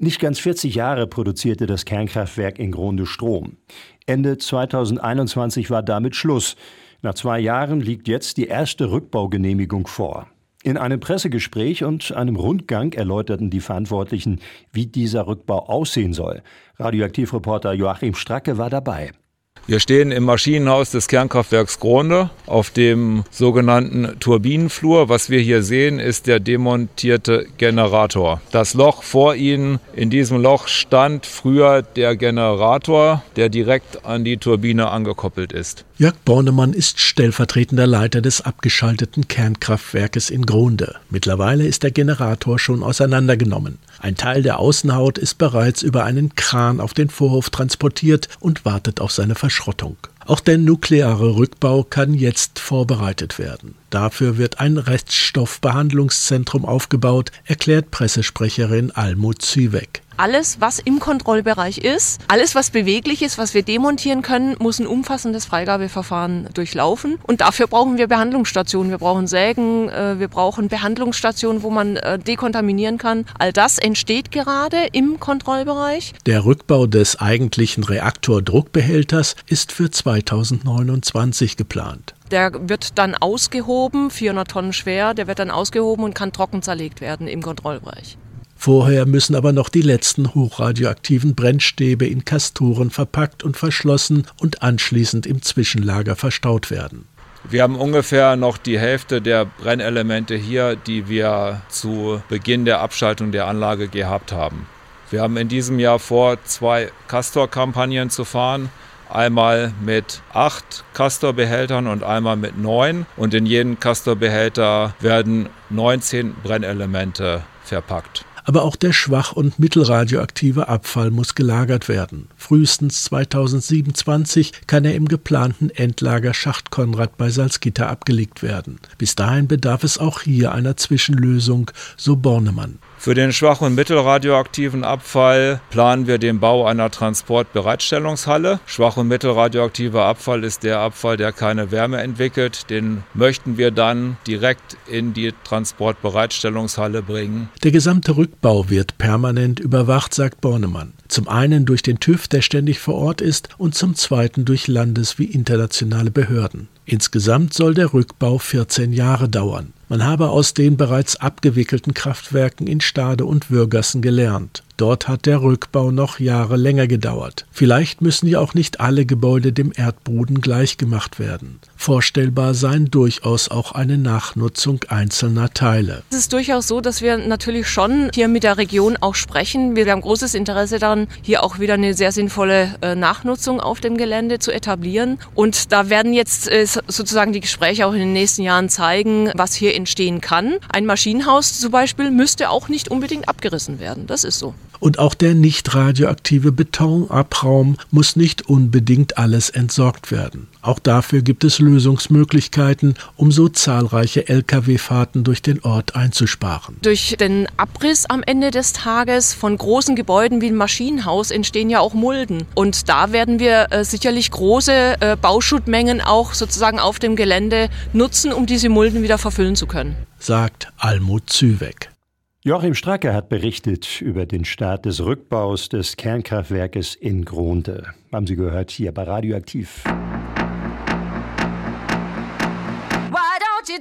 Nicht ganz 40 Jahre produzierte das Kernkraftwerk in Grunde Strom. Ende 2021 war damit Schluss. Nach zwei Jahren liegt jetzt die erste Rückbaugenehmigung vor. In einem Pressegespräch und einem Rundgang erläuterten die Verantwortlichen, wie dieser Rückbau aussehen soll. Radioaktivreporter Joachim Stracke war dabei. Wir stehen im Maschinenhaus des Kernkraftwerks Gronde auf dem sogenannten Turbinenflur. Was wir hier sehen, ist der demontierte Generator. Das Loch vor Ihnen, in diesem Loch stand früher der Generator, der direkt an die Turbine angekoppelt ist. Jörg Bornemann ist stellvertretender Leiter des abgeschalteten Kernkraftwerkes in Gronde. Mittlerweile ist der Generator schon auseinandergenommen. Ein Teil der Außenhaut ist bereits über einen Kran auf den Vorhof transportiert und wartet auf seine Verschrottung. Auch der nukleare Rückbau kann jetzt vorbereitet werden. Dafür wird ein Reststoffbehandlungszentrum aufgebaut, erklärt Pressesprecherin Almut Züweck alles, was im Kontrollbereich ist, alles, was beweglich ist, was wir demontieren können, muss ein umfassendes Freigabeverfahren durchlaufen. Und dafür brauchen wir Behandlungsstationen. Wir brauchen Sägen, äh, wir brauchen Behandlungsstationen, wo man äh, dekontaminieren kann. All das entsteht gerade im Kontrollbereich. Der Rückbau des eigentlichen Reaktordruckbehälters ist für 2029 geplant. Der wird dann ausgehoben, 400 Tonnen schwer, der wird dann ausgehoben und kann trocken zerlegt werden im Kontrollbereich. Vorher müssen aber noch die letzten hochradioaktiven Brennstäbe in Kastoren verpackt und verschlossen und anschließend im Zwischenlager verstaut werden. Wir haben ungefähr noch die Hälfte der Brennelemente hier, die wir zu Beginn der Abschaltung der Anlage gehabt haben. Wir haben in diesem Jahr vor, zwei Castor-Kampagnen zu fahren. Einmal mit acht Castor-Behältern und einmal mit neun. Und in jeden Castor-Behälter werden 19 Brennelemente verpackt aber auch der schwach- und mittelradioaktive Abfall muss gelagert werden. Frühestens 2027 kann er im geplanten Endlager Schacht Konrad bei Salzgitter abgelegt werden. Bis dahin bedarf es auch hier einer Zwischenlösung, so Bornemann. Für den schwach- und mittelradioaktiven Abfall planen wir den Bau einer Transportbereitstellungshalle. Schwach- und mittelradioaktiver Abfall ist der Abfall, der keine Wärme entwickelt. Den möchten wir dann direkt in die Transportbereitstellungshalle bringen. Der gesamte Rückbau wird permanent überwacht, sagt Bornemann. Zum einen durch den TÜV, der ständig vor Ort ist, und zum zweiten durch Landes- wie internationale Behörden. Insgesamt soll der Rückbau 14 Jahre dauern. Man habe aus den bereits abgewickelten Kraftwerken in Stade und Würgassen gelernt. Dort hat der Rückbau noch Jahre länger gedauert. Vielleicht müssen ja auch nicht alle Gebäude dem Erdboden gleichgemacht werden. Vorstellbar seien durchaus auch eine Nachnutzung einzelner Teile. Es ist durchaus so, dass wir natürlich schon hier mit der Region auch sprechen. Wir haben großes Interesse daran, hier auch wieder eine sehr sinnvolle äh, Nachnutzung auf dem Gelände zu etablieren. Und da werden jetzt äh, sozusagen die Gespräche auch in den nächsten Jahren zeigen, was hier entstehen kann. Ein Maschinenhaus zum Beispiel müsste auch nicht unbedingt abgerissen werden. Das ist so. Und auch der nicht radioaktive Betonabraum muss nicht unbedingt alles entsorgt werden. Auch dafür gibt es Lösungsmöglichkeiten, um so zahlreiche Lkw-Fahrten durch den Ort einzusparen. Durch den Abriss am Ende des Tages von großen Gebäuden wie ein Maschinenhaus entstehen ja auch Mulden. Und da werden wir äh, sicherlich große äh, Bauschuttmengen auch sozusagen auf dem Gelände nutzen, um diese Mulden wieder verfüllen zu können. Sagt Almut Züweck. Joachim Stracke hat berichtet über den Start des Rückbaus des Kernkraftwerkes in Gronde. Haben Sie gehört hier bei Radioaktiv. Why don't you